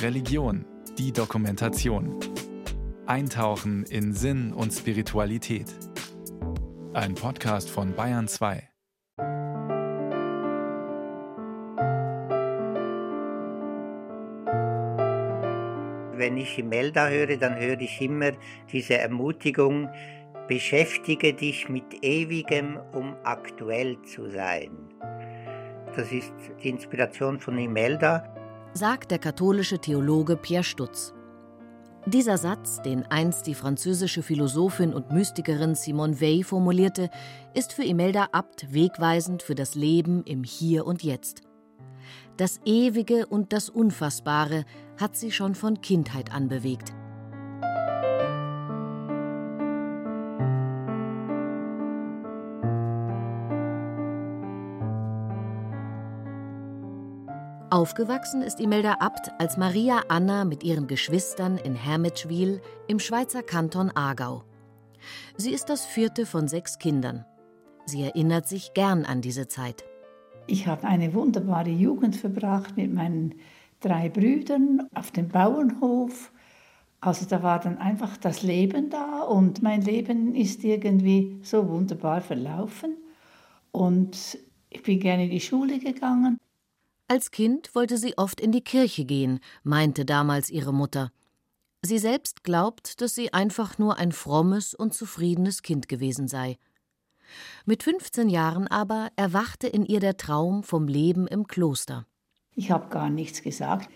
Religion, die Dokumentation. Eintauchen in Sinn und Spiritualität. Ein Podcast von Bayern 2. Wenn ich Imelda höre, dann höre ich immer diese Ermutigung, beschäftige dich mit ewigem, um aktuell zu sein. Das ist die Inspiration von Imelda. Sagt der katholische Theologe Pierre Stutz. Dieser Satz, den einst die französische Philosophin und Mystikerin Simone Weil formulierte, ist für Imelda Abt wegweisend für das Leben im Hier und Jetzt. Das Ewige und das Unfassbare hat sie schon von Kindheit an bewegt. Aufgewachsen ist Imelda Abt als Maria Anna mit ihren Geschwistern in Hermitschwil im Schweizer Kanton Aargau. Sie ist das vierte von sechs Kindern. Sie erinnert sich gern an diese Zeit. Ich habe eine wunderbare Jugend verbracht mit meinen drei Brüdern auf dem Bauernhof. Also da war dann einfach das Leben da und mein Leben ist irgendwie so wunderbar verlaufen. Und ich bin gerne in die Schule gegangen. Als Kind wollte sie oft in die Kirche gehen, meinte damals ihre Mutter. Sie selbst glaubt, dass sie einfach nur ein frommes und zufriedenes Kind gewesen sei. Mit 15 Jahren aber erwachte in ihr der Traum vom Leben im Kloster. Ich habe gar nichts gesagt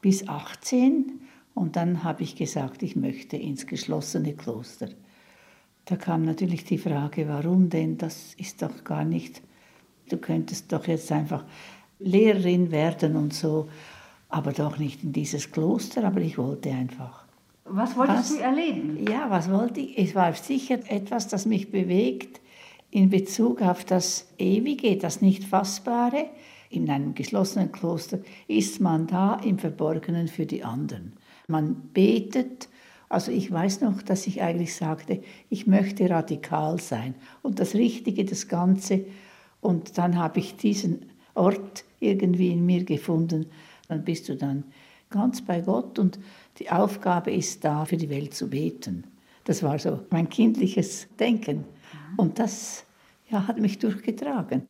bis 18 und dann habe ich gesagt, ich möchte ins geschlossene Kloster. Da kam natürlich die Frage, warum denn? Das ist doch gar nicht. Du könntest doch jetzt einfach Lehrerin werden und so, aber doch nicht in dieses Kloster, aber ich wollte einfach. Was wolltest was, du erleben? Ja, was wollte ich? Es war sicher etwas, das mich bewegt in Bezug auf das Ewige, das Nicht-Fassbare. In einem geschlossenen Kloster ist man da im Verborgenen für die anderen. Man betet. Also ich weiß noch, dass ich eigentlich sagte, ich möchte radikal sein und das Richtige, das Ganze. Und dann habe ich diesen Ort irgendwie in mir gefunden. Dann bist du dann ganz bei Gott und die Aufgabe ist da, für die Welt zu beten. Das war so mein kindliches Denken. Und das ja, hat mich durchgetragen.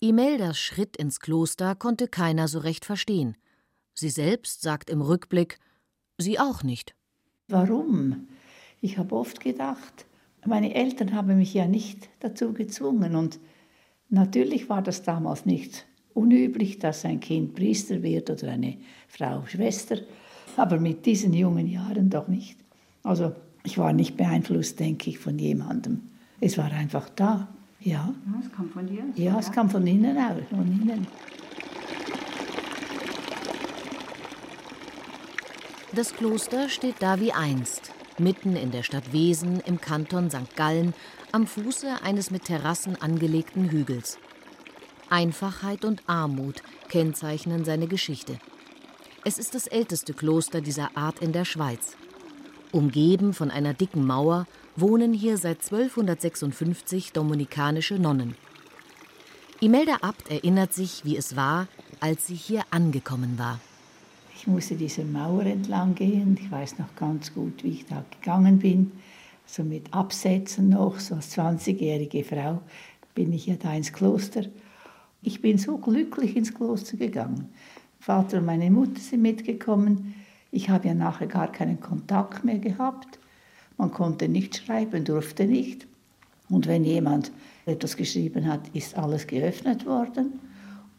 Imeldas Schritt ins Kloster konnte keiner so recht verstehen. Sie selbst sagt im Rückblick, sie auch nicht. Warum? Ich habe oft gedacht, meine Eltern haben mich ja nicht dazu gezwungen und Natürlich war das damals nicht unüblich, dass ein Kind Priester wird oder eine Frau Schwester, aber mit diesen jungen Jahren doch nicht. Also ich war nicht beeinflusst, denke ich, von jemandem. Es war einfach da. Ja. ja es kam von dir? Ja, ja, es kam von innen auch, von innen. Das Kloster steht da wie einst, mitten in der Stadt Wesen im Kanton St. Gallen am Fuße eines mit Terrassen angelegten Hügels. Einfachheit und Armut kennzeichnen seine Geschichte. Es ist das älteste Kloster dieser Art in der Schweiz. Umgeben von einer dicken Mauer wohnen hier seit 1256 dominikanische Nonnen. Imelda Abt erinnert sich, wie es war, als sie hier angekommen war. Ich musste diese Mauer entlang gehen. Ich weiß noch ganz gut, wie ich da gegangen bin so mit Absätzen noch, so als 20-jährige Frau bin ich ja da ins Kloster. Ich bin so glücklich ins Kloster gegangen. Vater und meine Mutter sind mitgekommen. Ich habe ja nachher gar keinen Kontakt mehr gehabt. Man konnte nicht schreiben, durfte nicht. Und wenn jemand etwas geschrieben hat, ist alles geöffnet worden.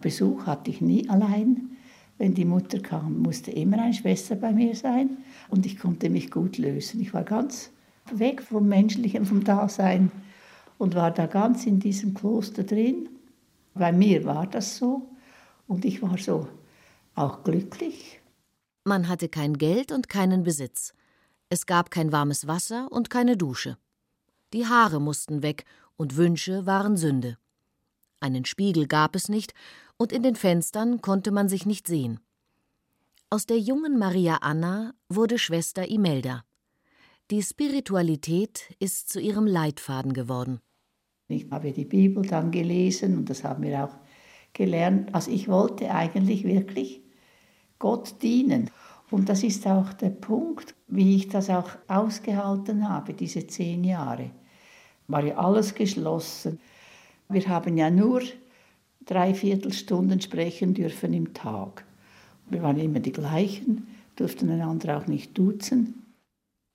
Besuch hatte ich nie allein. Wenn die Mutter kam, musste immer eine Schwester bei mir sein. Und ich konnte mich gut lösen. Ich war ganz weg vom Menschlichen, vom Dasein und war da ganz in diesem Kloster drin. Bei mir war das so und ich war so auch glücklich. Man hatte kein Geld und keinen Besitz. Es gab kein warmes Wasser und keine Dusche. Die Haare mussten weg und Wünsche waren Sünde. Einen Spiegel gab es nicht und in den Fenstern konnte man sich nicht sehen. Aus der jungen Maria Anna wurde Schwester Imelda. Die Spiritualität ist zu ihrem Leitfaden geworden. Ich habe die Bibel dann gelesen und das haben wir auch gelernt. Also ich wollte eigentlich wirklich Gott dienen. Und das ist auch der Punkt, wie ich das auch ausgehalten habe, diese zehn Jahre. War ja alles geschlossen. Wir haben ja nur drei Viertelstunden sprechen dürfen im Tag. Wir waren immer die gleichen, durften einander auch nicht duzen.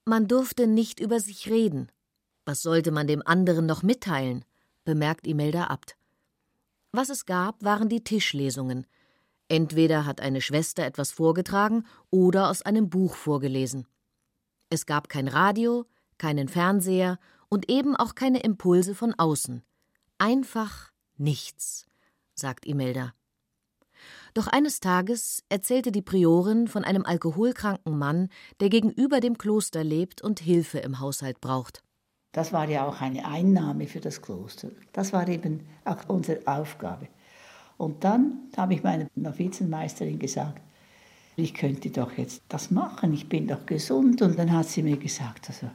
Man durfte nicht über sich reden. Was sollte man dem anderen noch mitteilen? bemerkt Imelda Abt. Was es gab, waren die Tischlesungen. Entweder hat eine Schwester etwas vorgetragen oder aus einem Buch vorgelesen. Es gab kein Radio, keinen Fernseher und eben auch keine Impulse von außen. Einfach nichts, sagt Imelda. Doch eines Tages erzählte die Priorin von einem alkoholkranken Mann, der gegenüber dem Kloster lebt und Hilfe im Haushalt braucht. Das war ja auch eine Einnahme für das Kloster. Das war eben auch unsere Aufgabe. Und dann habe ich meiner Novizenmeisterin gesagt, ich könnte doch jetzt das machen, ich bin doch gesund. Und dann hat sie mir gesagt, also,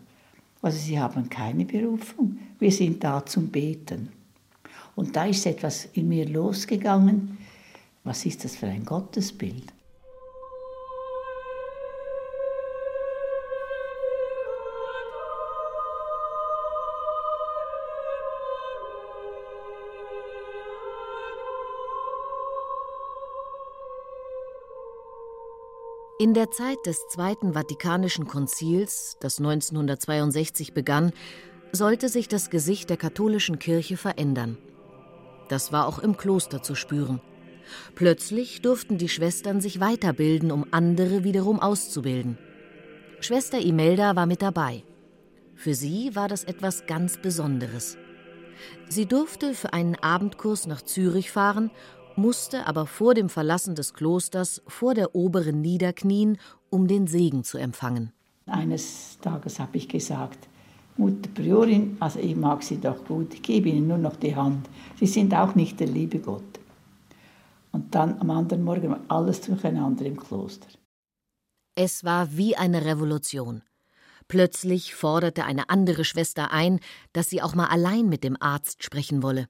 also Sie haben keine Berufung, wir sind da zum Beten. Und da ist etwas in mir losgegangen, was ist das für ein Gottesbild? In der Zeit des Zweiten Vatikanischen Konzils, das 1962 begann, sollte sich das Gesicht der katholischen Kirche verändern. Das war auch im Kloster zu spüren. Plötzlich durften die Schwestern sich weiterbilden, um andere wiederum auszubilden. Schwester Imelda war mit dabei. Für sie war das etwas ganz Besonderes. Sie durfte für einen Abendkurs nach Zürich fahren, musste aber vor dem Verlassen des Klosters vor der Oberen niederknien, um den Segen zu empfangen. Eines Tages habe ich gesagt, Mutter Priorin, also ich mag Sie doch gut, ich gebe Ihnen nur noch die Hand. Sie sind auch nicht der liebe Gott. Und dann am anderen Morgen alles durcheinander im Kloster. Es war wie eine Revolution. Plötzlich forderte eine andere Schwester ein, dass sie auch mal allein mit dem Arzt sprechen wolle.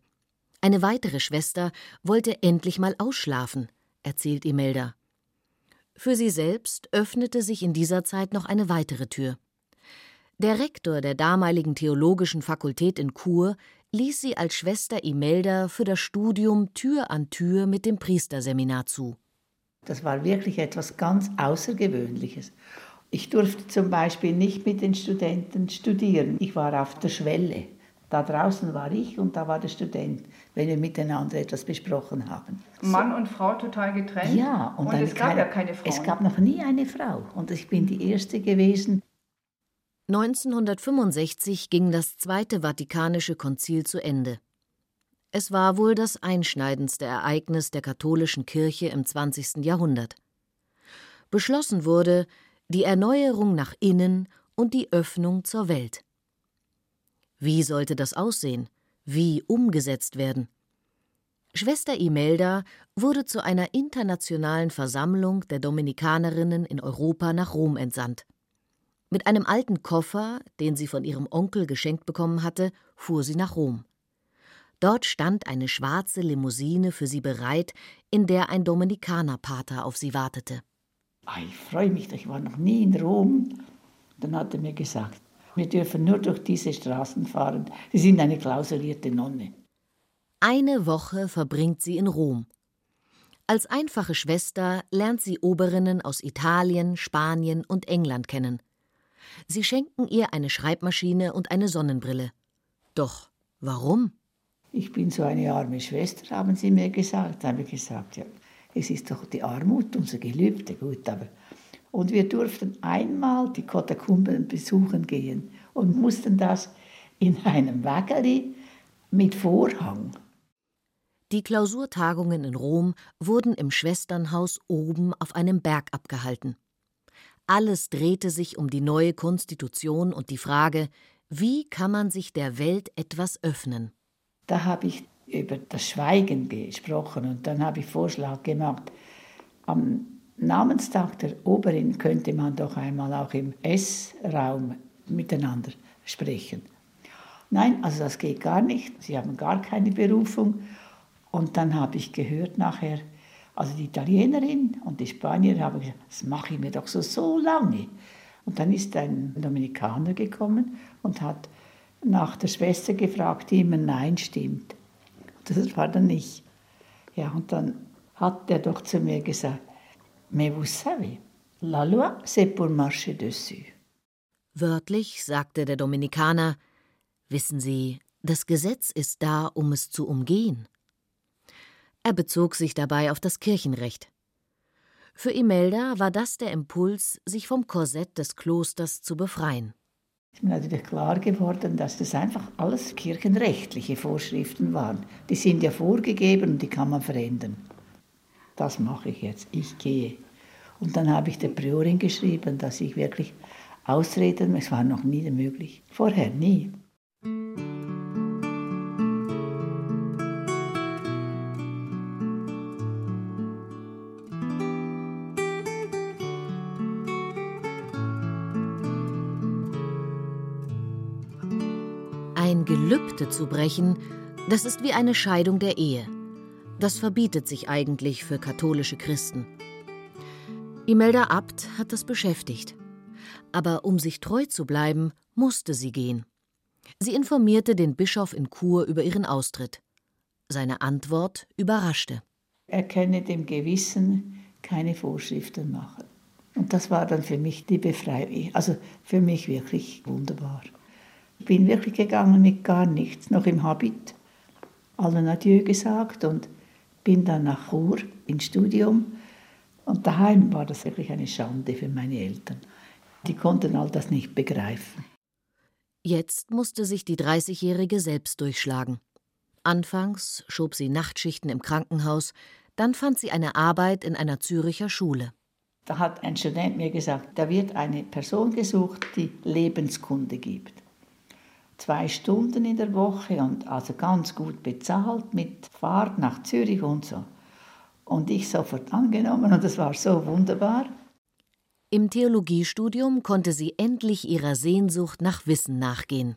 Eine weitere Schwester wollte endlich mal ausschlafen, erzählt Imelda. Für sie selbst öffnete sich in dieser Zeit noch eine weitere Tür. Der Rektor der damaligen Theologischen Fakultät in Chur ließ sie als Schwester Imelda für das Studium Tür an Tür mit dem Priesterseminar zu. Das war wirklich etwas ganz Außergewöhnliches. Ich durfte zum Beispiel nicht mit den Studenten studieren. Ich war auf der Schwelle. Da draußen war ich und da war der Student, wenn wir miteinander etwas besprochen haben. Mann und Frau total getrennt? Ja, und, und es gab keine, ja keine Frau. Es gab noch nie eine Frau und ich bin die Erste gewesen, 1965 ging das Zweite Vatikanische Konzil zu Ende. Es war wohl das einschneidendste Ereignis der katholischen Kirche im 20. Jahrhundert. Beschlossen wurde die Erneuerung nach innen und die Öffnung zur Welt. Wie sollte das aussehen? Wie umgesetzt werden? Schwester Imelda wurde zu einer internationalen Versammlung der Dominikanerinnen in Europa nach Rom entsandt. Mit einem alten Koffer, den sie von ihrem Onkel geschenkt bekommen hatte, fuhr sie nach Rom. Dort stand eine schwarze Limousine für sie bereit, in der ein Dominikanerpater auf sie wartete. Ah, ich freue mich, ich war noch nie in Rom. Dann hat er mir gesagt, wir dürfen nur durch diese Straßen fahren. Sie sind eine klausulierte Nonne. Eine Woche verbringt sie in Rom. Als einfache Schwester lernt sie Oberinnen aus Italien, Spanien und England kennen. Sie schenken ihr eine Schreibmaschine und eine Sonnenbrille. Doch warum? Ich bin so eine arme Schwester, haben sie mir gesagt. Da habe ich gesagt, ja, es ist doch die Armut unser Gelübde, gut, aber. Und wir durften einmal die Katakomben besuchen gehen und mussten das in einem Wägeli mit Vorhang. Die Klausurtagungen in Rom wurden im Schwesternhaus oben auf einem Berg abgehalten. Alles drehte sich um die neue Konstitution und die Frage, wie kann man sich der Welt etwas öffnen? Da habe ich über das Schweigen gesprochen und dann habe ich Vorschlag gemacht, am Namenstag der Oberin könnte man doch einmal auch im Essraum miteinander sprechen. Nein, also das geht gar nicht. Sie haben gar keine Berufung. Und dann habe ich gehört nachher, Also die Italienerin und die Spanierin haben gesagt, das mache ich mir doch so, so lange. Und dann ist ein Dominikaner gekommen und hat nach der Schwester gefragt, die immer Nein stimmt. Das war dann ich. Ja, und dann hat er doch zu mir gesagt, Mais vous savez, la loi c'est pour marcher dessus. Wörtlich sagte der Dominikaner, wissen Sie, das Gesetz ist da, um es zu umgehen. Er bezog sich dabei auf das Kirchenrecht. Für Imelda war das der Impuls, sich vom Korsett des Klosters zu befreien. Es ist mir natürlich klar geworden, dass das einfach alles kirchenrechtliche Vorschriften waren. Die sind ja vorgegeben und die kann man verändern. Das mache ich jetzt, ich gehe. Und dann habe ich der Priorin geschrieben, dass ich wirklich ausreden, es war noch nie möglich. Vorher nie. Zu brechen, das ist wie eine Scheidung der Ehe. Das verbietet sich eigentlich für katholische Christen. Imelda Abt hat das beschäftigt. Aber um sich treu zu bleiben, musste sie gehen. Sie informierte den Bischof in Chur über ihren Austritt. Seine Antwort überraschte. Er könne dem Gewissen keine Vorschriften machen. Und das war dann für mich die Befreiung. Also für mich wirklich wunderbar. Ich bin wirklich gegangen mit gar nichts, noch im Habit. Allen Adieu gesagt und bin dann nach Chur ins Studium. Und daheim war das wirklich eine Schande für meine Eltern. Die konnten all das nicht begreifen. Jetzt musste sich die 30-Jährige selbst durchschlagen. Anfangs schob sie Nachtschichten im Krankenhaus, dann fand sie eine Arbeit in einer Züricher Schule. Da hat ein Student mir gesagt, da wird eine Person gesucht, die Lebenskunde gibt. Zwei Stunden in der Woche und also ganz gut bezahlt mit Fahrt nach Zürich und so. Und ich sofort angenommen und das war so wunderbar. Im Theologiestudium konnte sie endlich ihrer Sehnsucht nach Wissen nachgehen.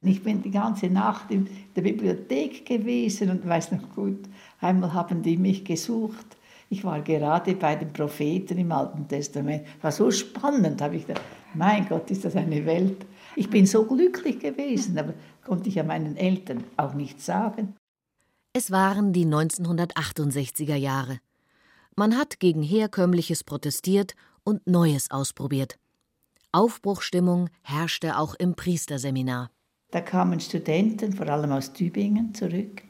Ich bin die ganze Nacht in der Bibliothek gewesen und weiß noch gut, einmal haben die mich gesucht. Ich war gerade bei den Propheten im Alten Testament. War so spannend, habe ich gedacht, mein Gott, ist das eine Welt. Ich bin so glücklich gewesen, aber konnte ich ja meinen Eltern auch nicht sagen. Es waren die 1968er Jahre. Man hat gegen Herkömmliches protestiert und Neues ausprobiert. Aufbruchstimmung herrschte auch im Priesterseminar. Da kamen Studenten, vor allem aus Tübingen, zurück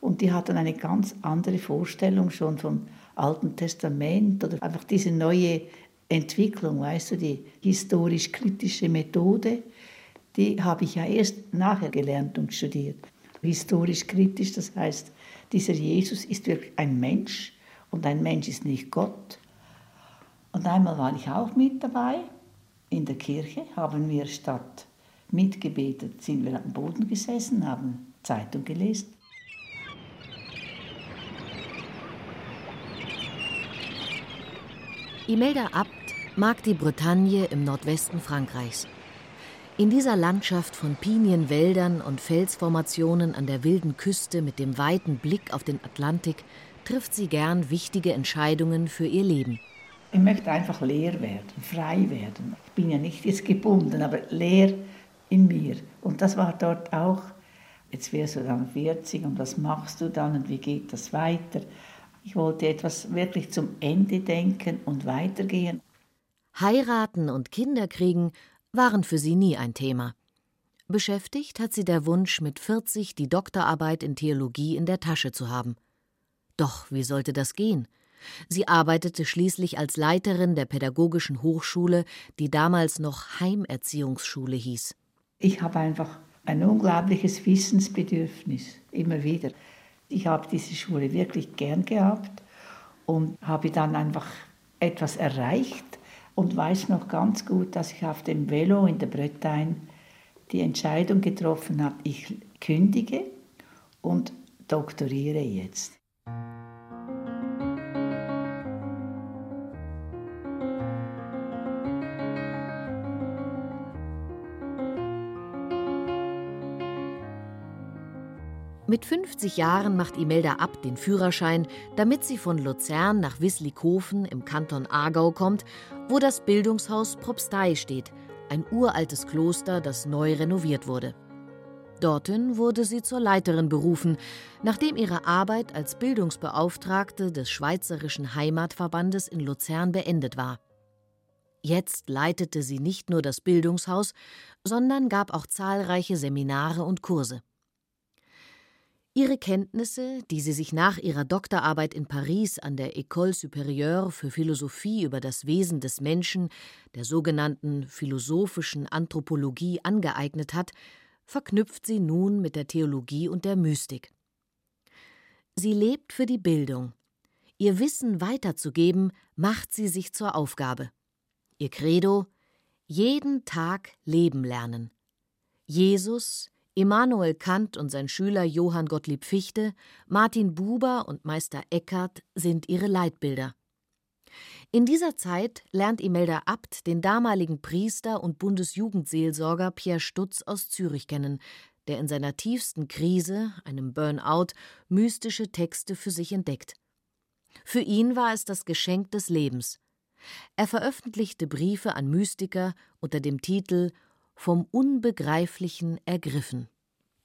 und die hatten eine ganz andere Vorstellung schon vom Alten Testament oder einfach diese neue Entwicklung, weißt du, die historisch-kritische Methode, die habe ich ja erst nachher gelernt und studiert. Historisch-kritisch, das heißt, dieser Jesus ist wirklich ein Mensch und ein Mensch ist nicht Gott. Und einmal war ich auch mit dabei in der Kirche, haben wir statt mitgebetet, sind wir am Boden gesessen, haben Zeitung gelesen. Imelda Abt mag die Bretagne im Nordwesten Frankreichs. In dieser Landschaft von Pinienwäldern und Felsformationen an der wilden Küste mit dem weiten Blick auf den Atlantik trifft sie gern wichtige Entscheidungen für ihr Leben. Ich möchte einfach leer werden, frei werden. Ich bin ja nicht jetzt gebunden, aber leer in mir. Und das war dort auch. Jetzt wirst du dann 40 und was machst du dann und wie geht das weiter? Ich wollte etwas wirklich zum Ende denken und weitergehen. Heiraten und Kinder kriegen waren für sie nie ein Thema. Beschäftigt hat sie der Wunsch, mit 40 die Doktorarbeit in Theologie in der Tasche zu haben. Doch wie sollte das gehen? Sie arbeitete schließlich als Leiterin der Pädagogischen Hochschule, die damals noch Heimerziehungsschule hieß. Ich habe einfach ein unglaubliches Wissensbedürfnis, immer wieder. Ich habe diese Schule wirklich gern gehabt und habe dann einfach etwas erreicht und weiß noch ganz gut, dass ich auf dem Velo in der Bretagne die Entscheidung getroffen habe, ich kündige und doktoriere jetzt. Mit 50 Jahren macht Imelda Abt den Führerschein, damit sie von Luzern nach Wislikhofen im Kanton Aargau kommt, wo das Bildungshaus Propstei steht, ein uraltes Kloster, das neu renoviert wurde. Dorthin wurde sie zur Leiterin berufen, nachdem ihre Arbeit als Bildungsbeauftragte des Schweizerischen Heimatverbandes in Luzern beendet war. Jetzt leitete sie nicht nur das Bildungshaus, sondern gab auch zahlreiche Seminare und Kurse. Ihre Kenntnisse, die sie sich nach ihrer Doktorarbeit in Paris an der École Supérieure für Philosophie über das Wesen des Menschen, der sogenannten philosophischen Anthropologie, angeeignet hat, verknüpft sie nun mit der Theologie und der Mystik. Sie lebt für die Bildung. Ihr Wissen weiterzugeben, macht sie sich zur Aufgabe. Ihr Credo: jeden Tag leben lernen. Jesus, Immanuel Kant und sein Schüler Johann Gottlieb Fichte, Martin Buber und Meister Eckhart sind ihre Leitbilder. In dieser Zeit lernt Imelda Abt den damaligen Priester und Bundesjugendseelsorger Pierre Stutz aus Zürich kennen, der in seiner tiefsten Krise, einem Burnout, mystische Texte für sich entdeckt. Für ihn war es das Geschenk des Lebens. Er veröffentlichte Briefe an Mystiker unter dem Titel vom Unbegreiflichen ergriffen.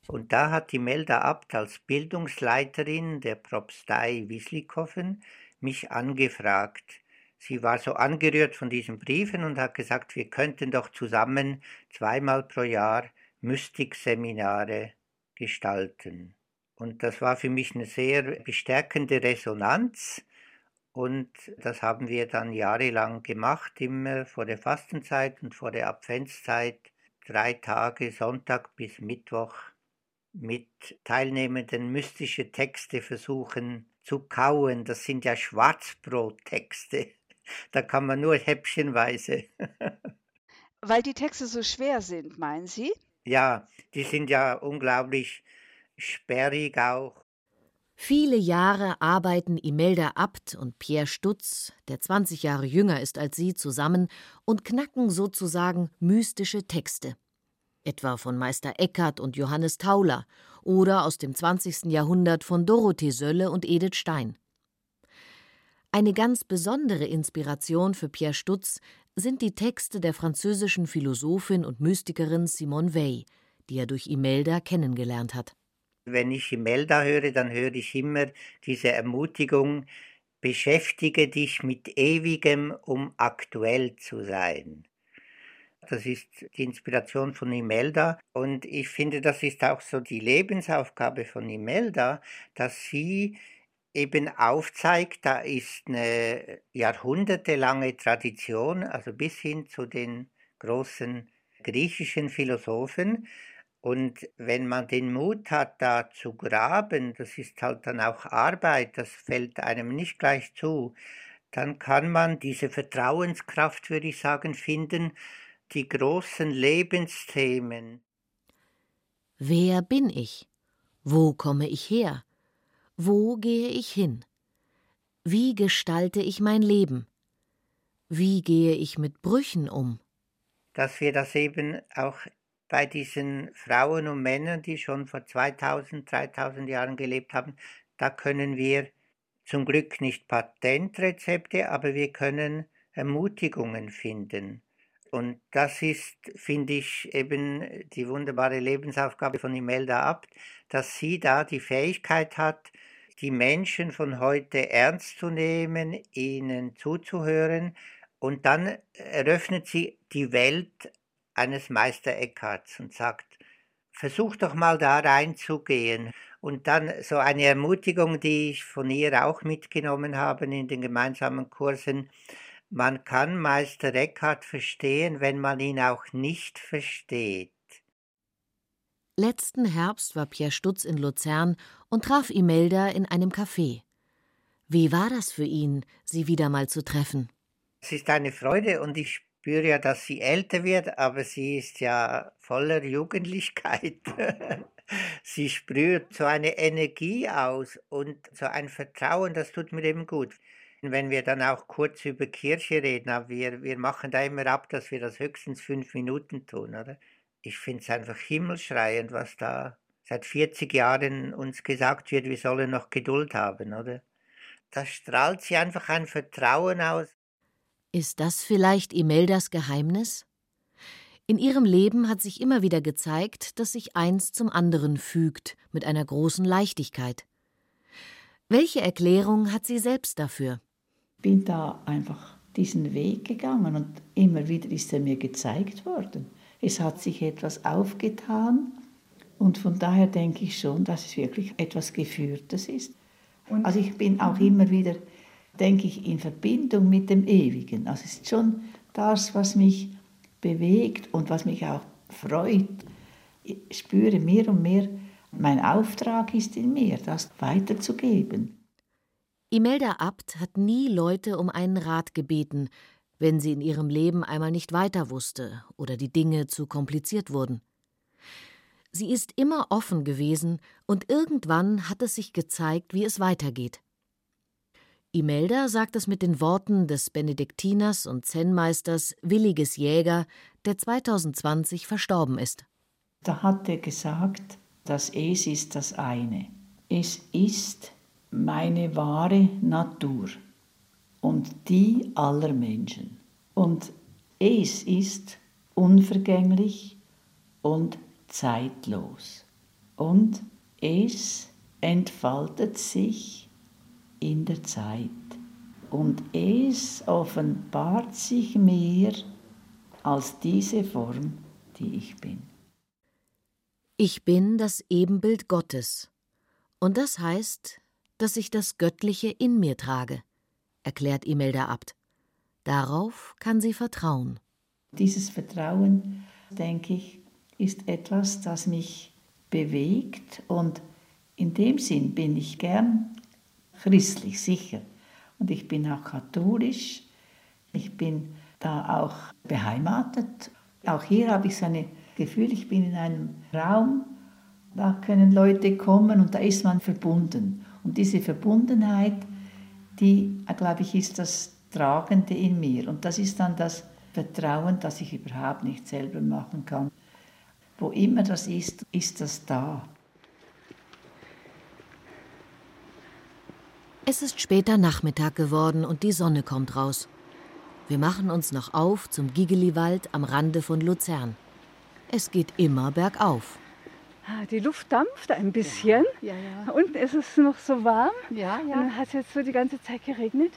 Und da hat die Melda Abt als Bildungsleiterin der Propstei Wislikofen mich angefragt. Sie war so angerührt von diesen Briefen und hat gesagt, wir könnten doch zusammen zweimal pro Jahr Mystikseminare gestalten. Und das war für mich eine sehr bestärkende Resonanz. Und das haben wir dann jahrelang gemacht, immer vor der Fastenzeit und vor der Adventszeit drei Tage, Sonntag bis Mittwoch, mit Teilnehmenden mystische Texte versuchen zu kauen. Das sind ja Schwarzbrottexte. Da kann man nur häppchenweise. Weil die Texte so schwer sind, meinen Sie? Ja, die sind ja unglaublich sperrig auch. Viele Jahre arbeiten Imelda Abt und Pierre Stutz, der 20 Jahre jünger ist als sie, zusammen und knacken sozusagen mystische Texte. Etwa von Meister Eckhart und Johannes Tauler oder aus dem 20. Jahrhundert von Dorothee Sölle und Edith Stein. Eine ganz besondere Inspiration für Pierre Stutz sind die Texte der französischen Philosophin und Mystikerin Simone Weil, die er durch Imelda kennengelernt hat. Wenn ich Imelda höre, dann höre ich immer diese Ermutigung, beschäftige dich mit ewigem, um aktuell zu sein. Das ist die Inspiration von Imelda und ich finde, das ist auch so die Lebensaufgabe von Imelda, dass sie eben aufzeigt, da ist eine jahrhundertelange Tradition, also bis hin zu den großen griechischen Philosophen, und wenn man den Mut hat, da zu graben, das ist halt dann auch Arbeit, das fällt einem nicht gleich zu, dann kann man diese Vertrauenskraft, würde ich sagen, finden, die großen Lebensthemen. Wer bin ich? Wo komme ich her? Wo gehe ich hin? Wie gestalte ich mein Leben? Wie gehe ich mit Brüchen um? Dass wir das eben auch bei diesen Frauen und Männern, die schon vor 2000, 3000 Jahren gelebt haben, da können wir zum Glück nicht Patentrezepte, aber wir können Ermutigungen finden. Und das ist, finde ich, eben die wunderbare Lebensaufgabe von Imelda Abt, dass sie da die Fähigkeit hat, die Menschen von heute ernst zu nehmen, ihnen zuzuhören und dann eröffnet sie die Welt eines Meister Eckharts und sagt, versuch doch mal da reinzugehen. Und dann so eine Ermutigung, die ich von ihr auch mitgenommen habe in den gemeinsamen Kursen. Man kann Meister Eckhart verstehen, wenn man ihn auch nicht versteht. Letzten Herbst war Pierre Stutz in Luzern und traf Imelda in einem Café. Wie war das für ihn, sie wieder mal zu treffen? Es ist eine Freude und ich spüre ja, dass sie älter wird, aber sie ist ja voller Jugendlichkeit. sie sprüht so eine Energie aus und so ein Vertrauen, das tut mir eben gut. Wenn wir dann auch kurz über Kirche reden, aber wir, wir machen da immer ab, dass wir das höchstens fünf Minuten tun, oder? Ich finde es einfach himmelschreiend, was da seit 40 Jahren uns gesagt wird, wir sollen noch Geduld haben, oder? Da strahlt sie einfach ein Vertrauen aus. Ist das vielleicht Imeldas Geheimnis? In ihrem Leben hat sich immer wieder gezeigt, dass sich eins zum anderen fügt, mit einer großen Leichtigkeit. Welche Erklärung hat sie selbst dafür? Ich bin da einfach diesen Weg gegangen und immer wieder ist er mir gezeigt worden. Es hat sich etwas aufgetan und von daher denke ich schon, dass es wirklich etwas Geführtes ist. Und also ich bin auch immer wieder, denke ich, in Verbindung mit dem Ewigen. Es ist schon das, was mich bewegt und was mich auch freut. Ich spüre mehr und mehr, mein Auftrag ist in mir, das weiterzugeben. Imelda Abt hat nie Leute um einen Rat gebeten, wenn sie in ihrem Leben einmal nicht weiter wusste oder die Dinge zu kompliziert wurden. Sie ist immer offen gewesen und irgendwann hat es sich gezeigt, wie es weitergeht. Imelda sagt es mit den Worten des Benediktiners und Zen-Meisters Williges Jäger, der 2020 verstorben ist. Da hat er gesagt, das Es ist das eine. Es ist meine wahre Natur und die aller Menschen. Und es ist unvergänglich und zeitlos. Und es entfaltet sich in der Zeit. Und es offenbart sich mehr als diese Form, die ich bin. Ich bin das Ebenbild Gottes. Und das heißt, dass ich das Göttliche in mir trage, erklärt Imelda Abt. Darauf kann sie vertrauen. Dieses Vertrauen, denke ich, ist etwas, das mich bewegt und in dem Sinn bin ich gern christlich sicher. Und ich bin auch katholisch. Ich bin da auch beheimatet. Auch hier habe ich so ein Gefühl, ich bin in einem Raum, da können Leute kommen und da ist man verbunden. Und diese Verbundenheit, die, glaube ich, ist das Tragende in mir. Und das ist dann das Vertrauen, das ich überhaupt nicht selber machen kann. Wo immer das ist, ist das da. Es ist später Nachmittag geworden und die Sonne kommt raus. Wir machen uns noch auf zum Gigeliwald am Rande von Luzern. Es geht immer bergauf. Ah, die Luft dampft ein bisschen. Ja, ja, ja. Und es ist noch so warm. Ja, ja. Und dann hat es jetzt so die ganze Zeit geregnet.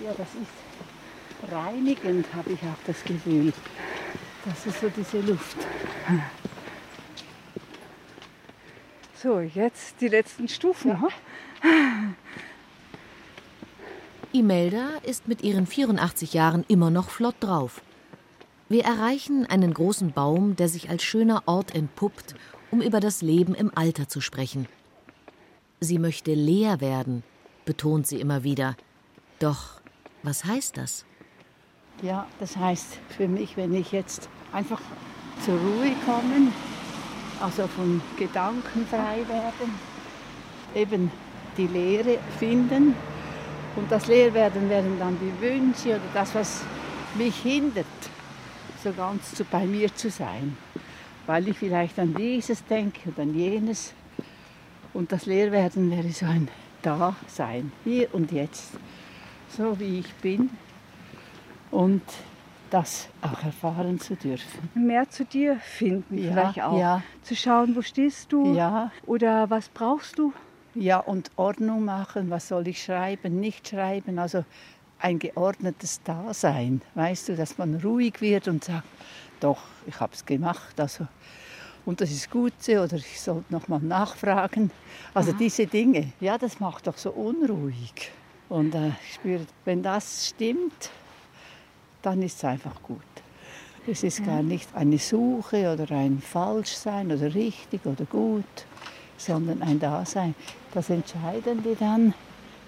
Ja, das ist reinigend, habe ich auch das Gefühl. Das ist so diese Luft. So, jetzt die letzten Stufen. Ja. Imelda ist mit ihren 84 Jahren immer noch flott drauf. Wir erreichen einen großen Baum, der sich als schöner Ort entpuppt, um über das Leben im Alter zu sprechen. Sie möchte leer werden, betont sie immer wieder. Doch was heißt das? Ja, das heißt für mich, wenn ich jetzt einfach zur Ruhe komme, also von Gedanken frei werden, eben die Leere finden und das Leerwerden werden dann die Wünsche oder das, was mich hindert, so ganz zu, bei mir zu sein. Weil ich vielleicht an dieses denke und an jenes. Und das Leerwerden wäre so ein Dasein, hier und jetzt, so wie ich bin. Und das auch erfahren zu dürfen. Mehr zu dir finden ja, vielleicht auch. Ja. Zu schauen, wo stehst du? Ja. Oder was brauchst du? Ja, und Ordnung machen, was soll ich schreiben, nicht schreiben, also ein geordnetes Dasein, weißt du, dass man ruhig wird und sagt, doch, ich habe es gemacht, also und das ist gut oder ich sollte noch mal nachfragen. Also Aha. diese Dinge, ja, das macht doch so unruhig. Und äh, ich spüre, wenn das stimmt, dann ist es einfach gut. Es ist gar nicht eine Suche oder ein Falschsein oder richtig oder gut, sondern ein Dasein. Das Entscheidende dann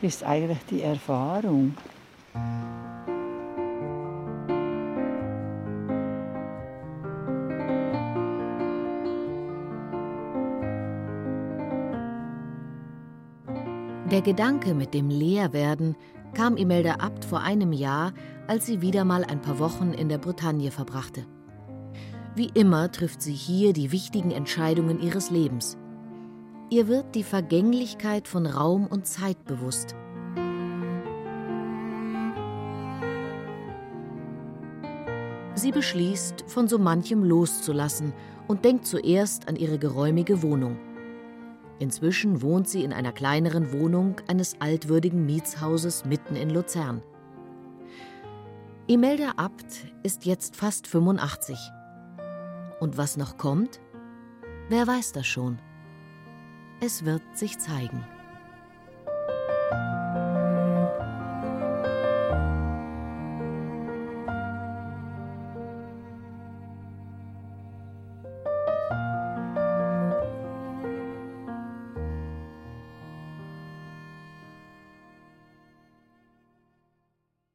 ist eigentlich die Erfahrung. Der Gedanke mit dem Leerwerden kam Imelda Abt vor einem Jahr, als sie wieder mal ein paar Wochen in der Bretagne verbrachte. Wie immer trifft sie hier die wichtigen Entscheidungen ihres Lebens. Ihr wird die Vergänglichkeit von Raum und Zeit bewusst. Sie beschließt, von so manchem loszulassen und denkt zuerst an ihre geräumige Wohnung. Inzwischen wohnt sie in einer kleineren Wohnung eines altwürdigen Mietshauses mitten in Luzern. Imelda Abt ist jetzt fast 85. Und was noch kommt? Wer weiß das schon? Es wird sich zeigen.